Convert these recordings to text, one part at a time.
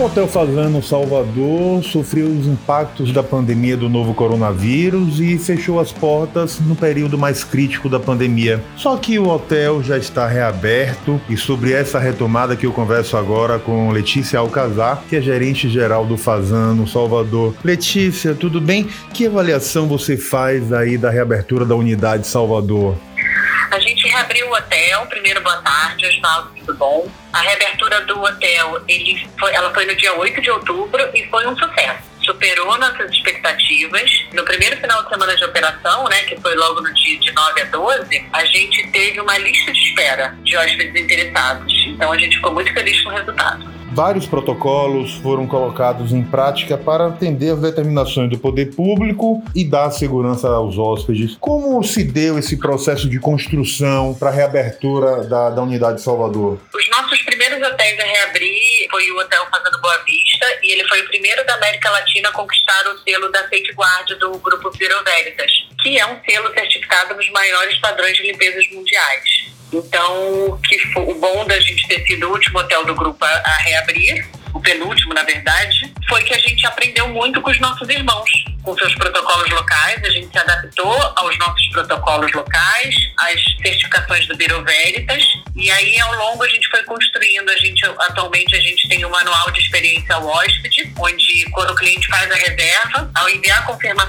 O Hotel Fazano Salvador sofreu os impactos da pandemia do novo coronavírus e fechou as portas no período mais crítico da pandemia. Só que o hotel já está reaberto e sobre essa retomada que eu converso agora com Letícia Alcazar, que é gerente geral do Fazano Salvador. Letícia, tudo bem? Que avaliação você faz aí da reabertura da unidade Salvador? A gente reabriu o hotel, primeiro boa tarde, Osvaldo, tudo bom? A reabertura do hotel, ele foi, ela foi no dia 8 de outubro e foi um sucesso. Superou nossas expectativas. No primeiro final de semana de operação, né, que foi logo no dia de 9 a 12, a gente teve uma lista de espera de hóspedes interessados. Então a gente ficou muito feliz com o resultado. Vários protocolos foram colocados em prática para atender as determinações do poder público e dar segurança aos hóspedes. Como se deu esse processo de construção para a reabertura da, da unidade de Salvador? Os nossos primeiros hotéis a reabrir foi o Hotel Fazendo Boa Vista e ele foi o primeiro da América Latina a conquistar o selo da Safeguard do Grupo Bureau Veritas, que é um selo certificado nos maiores padrões de limpezas mundiais. Então, que foi, o bom da gente ter sido o último hotel do grupo a, a reabrir, o penúltimo, na verdade, foi que a gente aprendeu muito com os nossos irmãos, com seus protocolos locais. A gente se adaptou aos nossos protocolos locais, às certificações do Bureau Veritas. E aí, ao longo, a gente foi construindo. A gente, atualmente, a gente tem um manual de experiência ao hóspede, onde, quando o cliente faz a reserva, ao enviar a confirmação,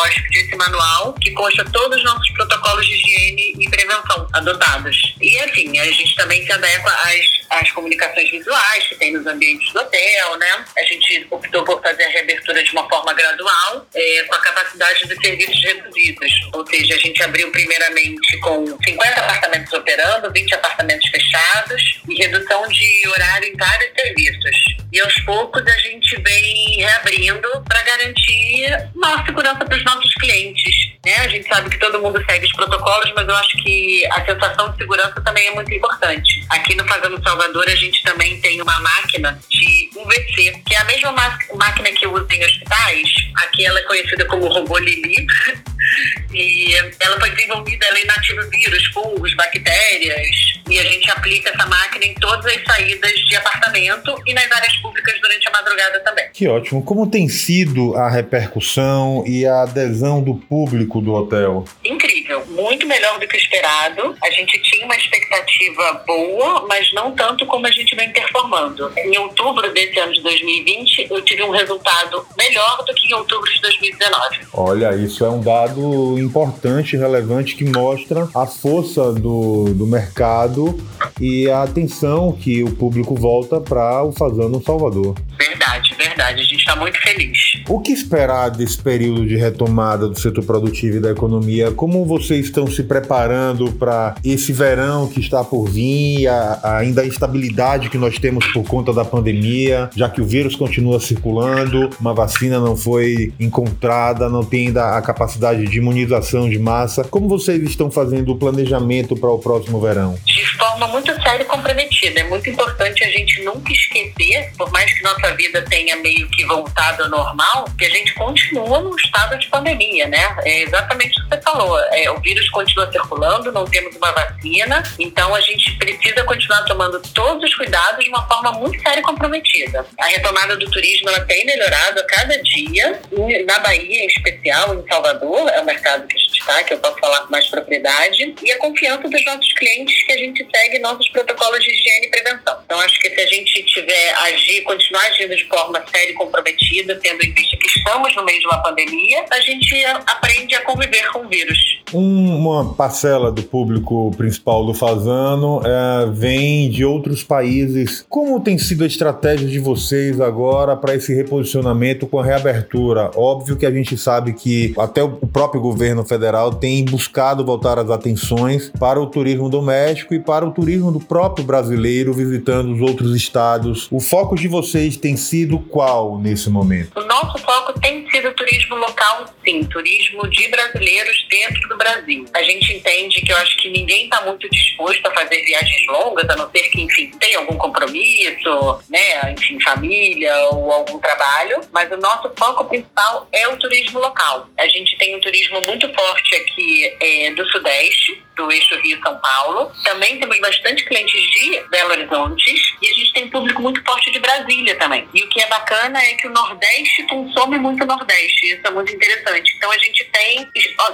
envia para o hóspede esse manual, que consta todos os nossos protocolos de higiene e prevenção adotados. E, assim, a gente também se adequa às, às comunicações visuais que tem nos ambientes do hotel, né? A gente optou por fazer a reabertura de uma forma gradual, é, com a capacidade de serviços reduzidos. Ou seja, a gente abriu primeiramente com 50 apartamentos operando, 20 apartamentos fechados e redução de horário em vários serviços. E aos poucos a gente vem reabrindo para garantir maior segurança para os nossos clientes. Né? A gente sabe que todo mundo segue os protocolos, mas eu acho que a sensação de segurança também é muito importante. Aqui no Fazendo Salvador a gente também tem uma máquina de UVC, que é a mesma máquina que usa em hospitais. Aqui ela é conhecida como robô Lili. e ela foi desenvolvida, ela inativa vírus, fungos, bactérias, e a gente aplica essa máquina em todas as saídas de apartamento e nas áreas públicas durante a madrugada também. Que ótimo. Como tem sido a repercussão e a adesão do público do hotel? Incrível, muito melhor do que o esperado. A gente tinha uma expectativa boa, mas não tanto como a gente vem performando. Em outubro desse ano de 2020, eu tive um resultado melhor do que em outubro de 2019. Olha, isso é um dado importante, relevante, que mostra a força do, do mercado e a atenção que o público volta para o Fazano Salvador. Verdade. A gente está muito feliz. O que esperar desse período de retomada do setor produtivo e da economia? Como vocês estão se preparando para esse verão que está por vir, a, ainda a instabilidade que nós temos por conta da pandemia, já que o vírus continua circulando, uma vacina não foi encontrada, não tem ainda a capacidade de imunização de massa. Como vocês estão fazendo o planejamento para o próximo verão? Forma muito séria e comprometida. É muito importante a gente nunca esquecer, por mais que nossa vida tenha meio que voltado ao normal, que a gente continua num estado de pandemia, né? É exatamente o que você falou. É, o vírus continua circulando, não temos uma vacina, então a gente precisa continuar tomando todos os cuidados de uma forma muito séria e comprometida. A retomada do turismo ela tem melhorado a cada dia, na Bahia em especial, em Salvador, é o mercado que a gente está, que eu posso falar com mais propriedade, e a confiança dos nossos clientes que a gente segue nossos protocolos de higiene e prevenção. Então, acho que se a gente tiver agir, continuar agindo de forma séria e comprometida, tendo em vista que estamos no meio de uma pandemia, a gente aprende a conviver com o vírus. Uma parcela do público principal do Fazano é, vem de outros países. Como tem sido a estratégia de vocês agora para esse reposicionamento com a reabertura? Óbvio que a gente sabe que até o próprio governo federal tem buscado voltar as atenções para o turismo doméstico e para o turismo do próprio brasileiro visitando os outros estados. O foco de vocês tem sido qual nesse momento? O nosso foco tem sido turismo local, sim, turismo de brasileiros dentro do Brasil. A gente entende que eu acho que ninguém está muito disposto a fazer viagens longas, a não ser que, enfim, tenha algum compromisso, né, enfim, família ou algum trabalho, mas o nosso foco principal é o turismo local. A gente tem um turismo muito forte aqui é, do Sudeste, do eixo Rio-São Paulo. Também temos bastante clientes de Belo Horizonte e a gente tem um público muito forte de Brasília também. E o que é bacana é que o Nordeste consome muito Nordeste. Isso é muito interessante. Então a gente tem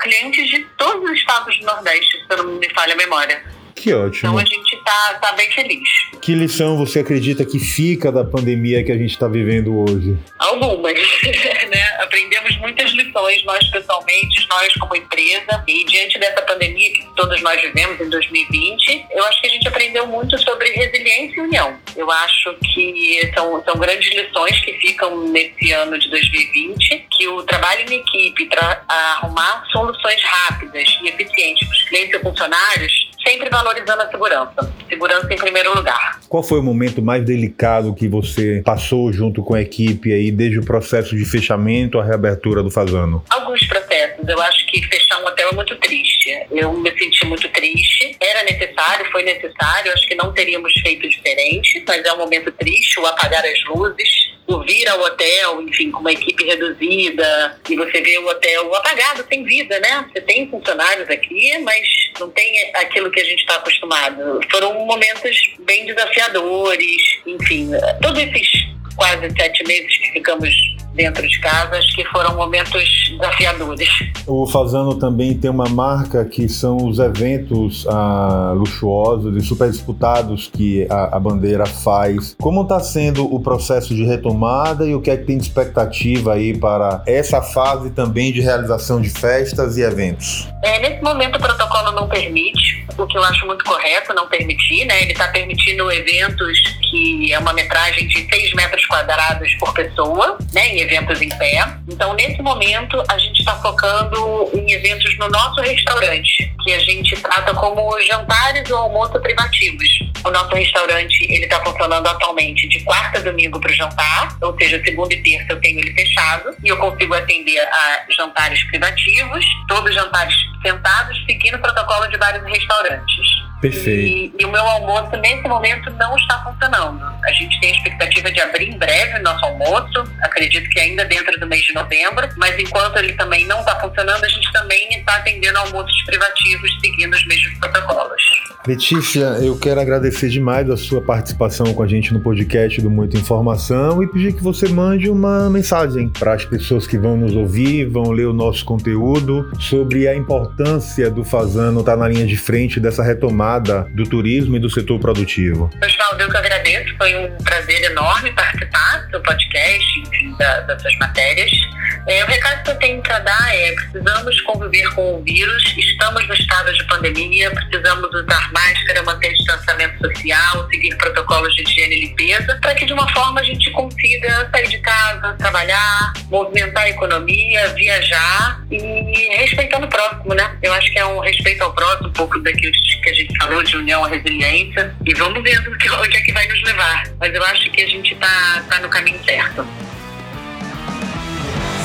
clientes de todos os estados do Nordeste, se eu não me falha a memória. Que ótimo. Então a gente tá, tá bem feliz. Que lição você acredita que fica da pandemia que a gente está vivendo hoje? Algumas, né? Aprendemos muitas lições, nós pessoalmente, nós como empresa, e diante dessa pandemia que todos nós vivemos em 2020, eu acho que a gente aprendeu muito sobre resiliência e união. Eu acho que são, são grandes lições que ficam nesse ano de 2020, que o trabalho em equipe para arrumar soluções rápidas e eficientes para os clientes e funcionários sempre valorizando a segurança. Segurança em primeiro lugar. Qual foi o momento mais delicado que você passou junto com a equipe aí, desde o processo de fechamento à reabertura do Fazano? Alguns processos. Eu acho que fechar um hotel é muito triste. Eu me senti muito triste. Era necessário, foi necessário. Acho que não teríamos feito diferente, mas é um momento triste o apagar as luzes o vir ao hotel, enfim, com uma equipe reduzida, e você vê o hotel apagado, sem vida, né? Você tem funcionários aqui, mas não tem aquilo que a gente está acostumado. Foram momentos bem desafiadores, enfim, todos esses quase sete meses que ficamos dentro de casa, acho que foram momentos desafiadores. O Fazano também tem uma marca que são os eventos ah, luxuosos e super disputados que a, a bandeira faz. Como está sendo o processo de retomada e o que é que tem de expectativa aí para essa fase também de realização de festas e eventos? É, nesse momento o protocolo não permite, o que eu acho muito correto não permitir, né? Ele está permitindo eventos que é uma metragem de 6 metros quadrados por pessoa, né? Eventos em pé. Então, nesse momento, a gente está focando em eventos no nosso restaurante, que a gente trata como jantares ou almoço privativos. O nosso restaurante ele está funcionando atualmente de quarta a domingo para o jantar, ou seja, segunda e terça eu tenho ele fechado e eu consigo atender a jantares privativos, todos jantares sentados, seguindo o protocolo de vários restaurantes. Perfeito. E, e, o meu almoço, nesse momento, não está funcionando. A gente tem a expectativa de abrir em breve o nosso almoço, acredito que ainda dentro do mês de novembro, mas enquanto ele também não está funcionando, a gente também está atendendo almoços privativos, seguindo os mesmos protocolos. Letícia, eu quero agradecer demais a sua participação com a gente no podcast do Muita Informação e pedir que você mande uma mensagem para as pessoas que vão nos ouvir, vão ler o nosso conteúdo sobre a importância do Fazano estar tá na linha de frente dessa retomada do turismo e do setor produtivo. Pessoal, eu que agradeço. Foi um prazer enorme participar do podcast, enfim, da, das suas matérias. É, o recado que eu tenho para dar é: precisamos conviver com o vírus, estamos no estado de pandemia, precisamos usar máscara, manter distanciamento social, seguir protocolos de higiene e limpeza, para que de uma forma a gente consiga sair de casa, trabalhar, movimentar a economia, viajar e respeitando o próximo, né? Eu acho que é um respeito ao próximo, um pouco daquilo que a gente falou de união à resiliência e vamos ver onde é que vai nos levar. Mas eu acho que a gente está tá no caminho certo.